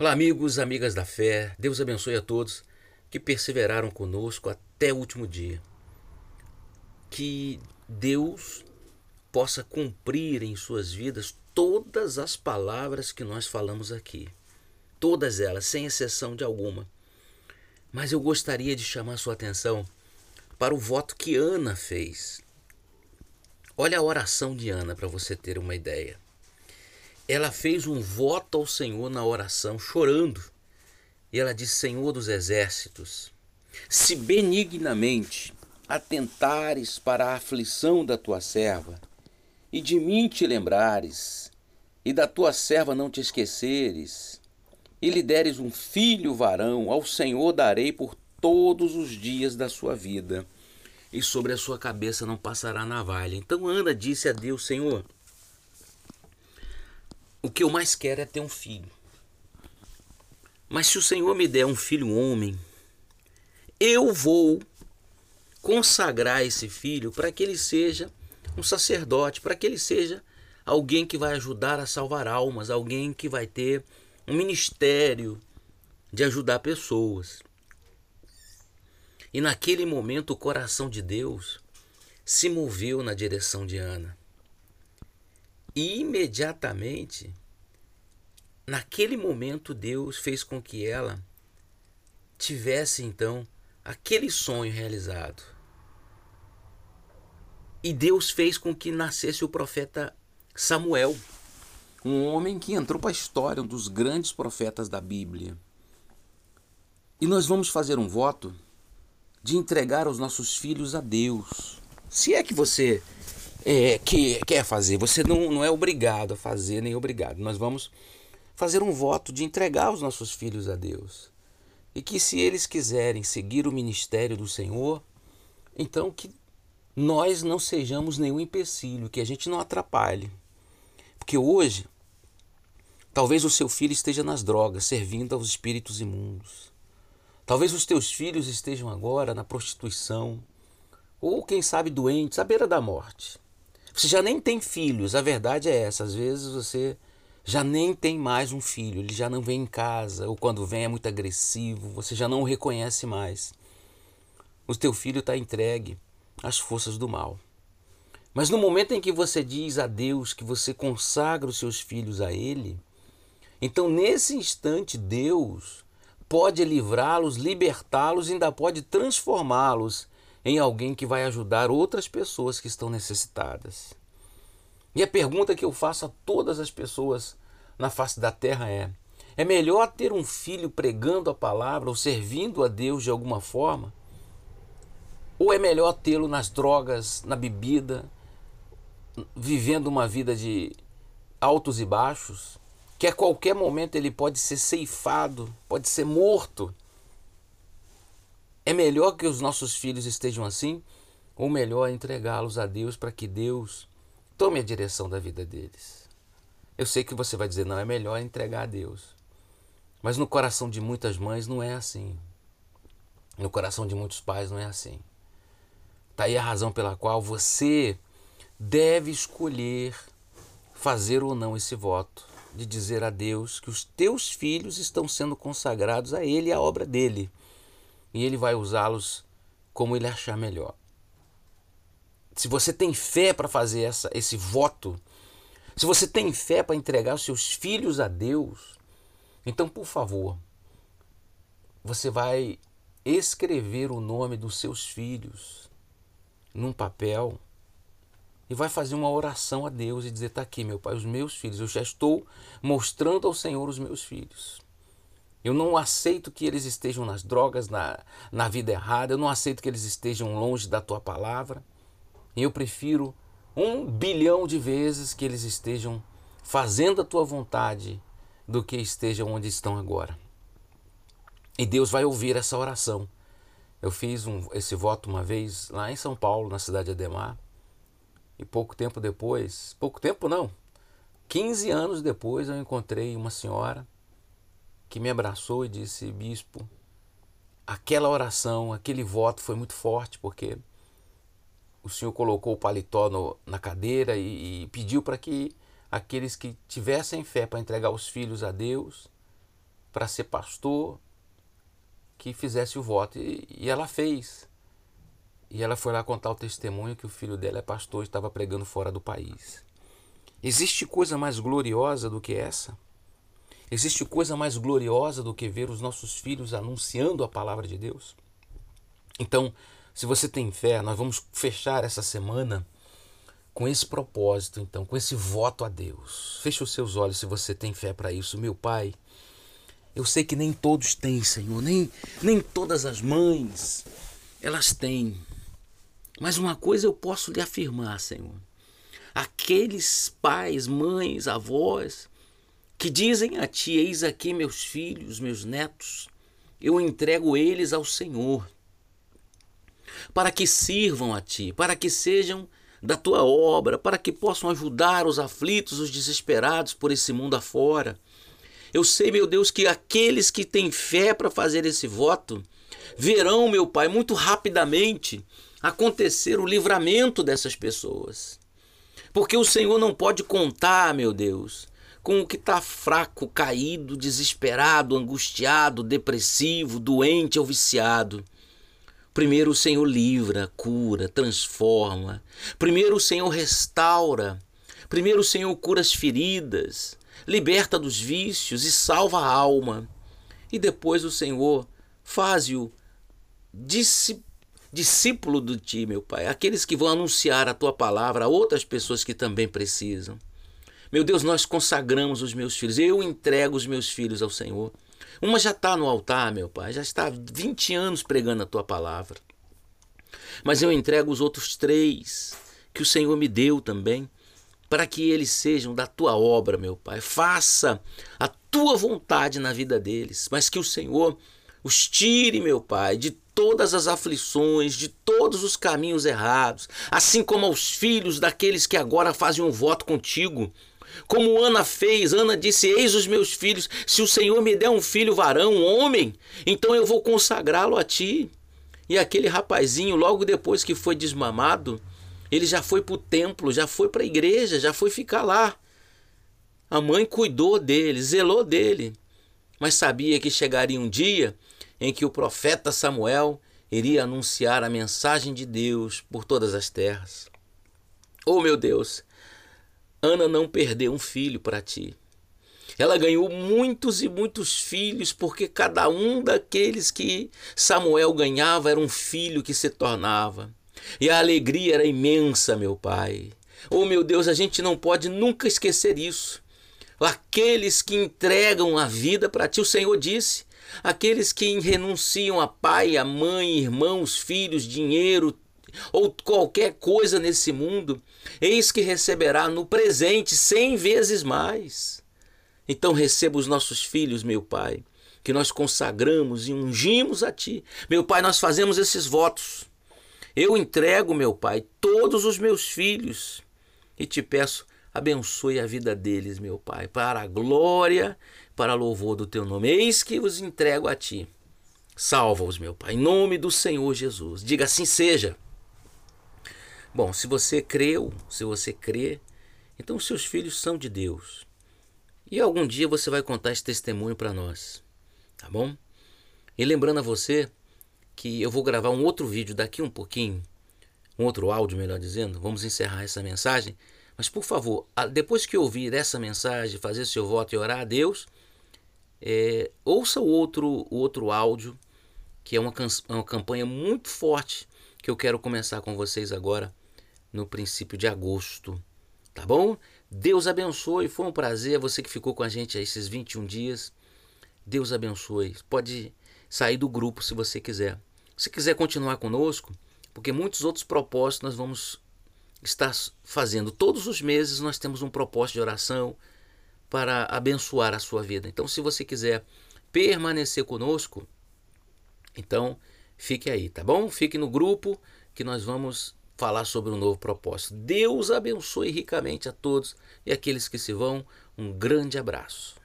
Olá, amigos, amigas da fé. Deus abençoe a todos que perseveraram conosco até o último dia. Que Deus possa cumprir em suas vidas todas as palavras que nós falamos aqui. Todas elas, sem exceção de alguma. Mas eu gostaria de chamar sua atenção para o voto que Ana fez. Olha a oração de Ana para você ter uma ideia ela fez um voto ao Senhor na oração, chorando. E ela disse: Senhor dos exércitos, se benignamente atentares para a aflição da tua serva, e de mim te lembrares, e da tua serva não te esqueceres, e lhe deres um filho varão, ao Senhor darei por todos os dias da sua vida, e sobre a sua cabeça não passará navalha. Então Ana disse a Deus: Senhor, o que eu mais quero é ter um filho. Mas se o Senhor me der um filho homem, eu vou consagrar esse filho para que ele seja um sacerdote, para que ele seja alguém que vai ajudar a salvar almas, alguém que vai ter um ministério de ajudar pessoas. E naquele momento o coração de Deus se moveu na direção de Ana. E imediatamente, naquele momento, Deus fez com que ela tivesse então aquele sonho realizado. E Deus fez com que nascesse o profeta Samuel, um homem que entrou para a história, um dos grandes profetas da Bíblia. E nós vamos fazer um voto de entregar os nossos filhos a Deus. Se é que você é, que quer fazer. Você não, não é obrigado a fazer, nem obrigado. Nós vamos fazer um voto de entregar os nossos filhos a Deus. E que se eles quiserem seguir o ministério do Senhor, então que nós não sejamos nenhum empecilho, que a gente não atrapalhe. Porque hoje, talvez o seu filho esteja nas drogas, servindo aos espíritos imundos. Talvez os teus filhos estejam agora na prostituição, ou quem sabe doentes, à beira da morte. Você já nem tem filhos, a verdade é essa. Às vezes você já nem tem mais um filho, ele já não vem em casa, ou quando vem é muito agressivo, você já não o reconhece mais. O teu filho está entregue às forças do mal. Mas no momento em que você diz a Deus que você consagra os seus filhos a Ele, então nesse instante Deus pode livrá-los, libertá-los, ainda pode transformá-los em alguém que vai ajudar outras pessoas que estão necessitadas. E a pergunta que eu faço a todas as pessoas na face da terra é: é melhor ter um filho pregando a palavra ou servindo a Deus de alguma forma? Ou é melhor tê-lo nas drogas, na bebida, vivendo uma vida de altos e baixos, que a qualquer momento ele pode ser ceifado, pode ser morto? É melhor que os nossos filhos estejam assim, ou melhor entregá-los a Deus para que Deus tome a direção da vida deles? Eu sei que você vai dizer, não, é melhor entregar a Deus. Mas no coração de muitas mães não é assim. No coração de muitos pais não é assim. Está aí a razão pela qual você deve escolher fazer ou não esse voto de dizer a Deus que os teus filhos estão sendo consagrados a Ele e à obra dele e ele vai usá-los como ele achar melhor. Se você tem fé para fazer essa, esse voto, se você tem fé para entregar os seus filhos a Deus, então, por favor, você vai escrever o nome dos seus filhos num papel e vai fazer uma oração a Deus e dizer: está aqui, meu Pai, os meus filhos, eu já estou mostrando ao Senhor os meus filhos. Eu não aceito que eles estejam nas drogas, na, na vida errada. Eu não aceito que eles estejam longe da tua palavra. Eu prefiro um bilhão de vezes que eles estejam fazendo a tua vontade do que estejam onde estão agora. E Deus vai ouvir essa oração. Eu fiz um, esse voto uma vez lá em São Paulo, na cidade de Ademar. E pouco tempo depois, pouco tempo não, 15 anos depois, eu encontrei uma senhora que me abraçou e disse: Bispo, aquela oração, aquele voto foi muito forte, porque o senhor colocou o paletó no, na cadeira e, e pediu para que aqueles que tivessem fé para entregar os filhos a Deus para ser pastor que fizesse o voto. E, e, ela fez. E ela foi lá contar o testemunho que o filho dela é pastor e estava pregando fora do país. Existe coisa mais gloriosa do que essa? Existe coisa mais gloriosa do que ver os nossos filhos anunciando a palavra de Deus? Então, se você tem fé, nós vamos fechar essa semana com esse propósito, então, com esse voto a Deus. Feche os seus olhos se você tem fé para isso, meu Pai. Eu sei que nem todos têm, Senhor, nem, nem todas as mães, elas têm. Mas uma coisa eu posso lhe afirmar, Senhor. Aqueles pais, mães, avós, que dizem a Ti: Eis aqui meus filhos, meus netos, eu entrego eles ao Senhor, para que sirvam a Ti, para que sejam da tua obra, para que possam ajudar os aflitos, os desesperados por esse mundo afora. Eu sei, meu Deus, que aqueles que têm fé para fazer esse voto verão, meu Pai, muito rapidamente acontecer o livramento dessas pessoas. Porque o Senhor não pode contar, meu Deus, com o que está fraco, caído, desesperado, angustiado, depressivo, doente ou viciado. Primeiro o Senhor livra, cura, transforma. Primeiro o Senhor restaura. Primeiro o Senhor cura as feridas, liberta dos vícios e salva a alma. E depois o Senhor faz-o discípulo do ti, meu Pai, aqueles que vão anunciar a tua palavra a outras pessoas que também precisam. Meu Deus, nós consagramos os meus filhos, eu entrego os meus filhos ao Senhor. Uma já está no altar, meu pai, já está há 20 anos pregando a tua palavra. Mas eu entrego os outros três que o Senhor me deu também, para que eles sejam da tua obra, meu pai. Faça a tua vontade na vida deles, mas que o Senhor os tire, meu pai, de todas as aflições, de todos os caminhos errados, assim como aos filhos daqueles que agora fazem um voto contigo como Ana fez, Ana disse: Eis os meus filhos, se o Senhor me der um filho varão, um homem, então eu vou consagrá-lo a ti. E aquele rapazinho, logo depois que foi desmamado, ele já foi para o templo, já foi para a igreja, já foi ficar lá. A mãe cuidou dele, zelou dele, mas sabia que chegaria um dia em que o profeta Samuel iria anunciar a mensagem de Deus por todas as terras. Oh meu Deus, Ana não perdeu um filho para ti. Ela ganhou muitos e muitos filhos, porque cada um daqueles que Samuel ganhava era um filho que se tornava. E a alegria era imensa, meu pai. Oh, meu Deus, a gente não pode nunca esquecer isso. Aqueles que entregam a vida para ti, o Senhor disse. Aqueles que renunciam a pai, a mãe, irmãos, filhos, dinheiro, ou qualquer coisa nesse mundo, eis que receberá no presente cem vezes mais. Então receba os nossos filhos, meu Pai, que nós consagramos e ungimos a Ti. Meu Pai, nós fazemos esses votos. Eu entrego, meu Pai, todos os meus filhos e te peço, abençoe a vida deles, meu Pai, para a glória, para louvor do Teu nome. Eis que os entrego a Ti. Salva-os, meu Pai, em nome do Senhor Jesus. Diga assim seja. Bom, se você creu, se você crê, então seus filhos são de Deus. E algum dia você vai contar esse testemunho para nós, tá bom? E lembrando a você que eu vou gravar um outro vídeo daqui um pouquinho, um outro áudio, melhor dizendo. Vamos encerrar essa mensagem. Mas por favor, depois que ouvir essa mensagem, fazer seu voto e orar a Deus, é, ouça o outro, o outro áudio, que é uma, uma campanha muito forte que eu quero começar com vocês agora no princípio de agosto. Tá bom? Deus abençoe. Foi um prazer você que ficou com a gente esses 21 dias. Deus abençoe. Pode sair do grupo se você quiser. Se quiser continuar conosco, porque muitos outros propósitos nós vamos estar fazendo. Todos os meses nós temos um propósito de oração para abençoar a sua vida. Então, se você quiser permanecer conosco, então fique aí, tá bom? Fique no grupo que nós vamos falar sobre um novo propósito. Deus abençoe ricamente a todos e aqueles que se vão. Um grande abraço.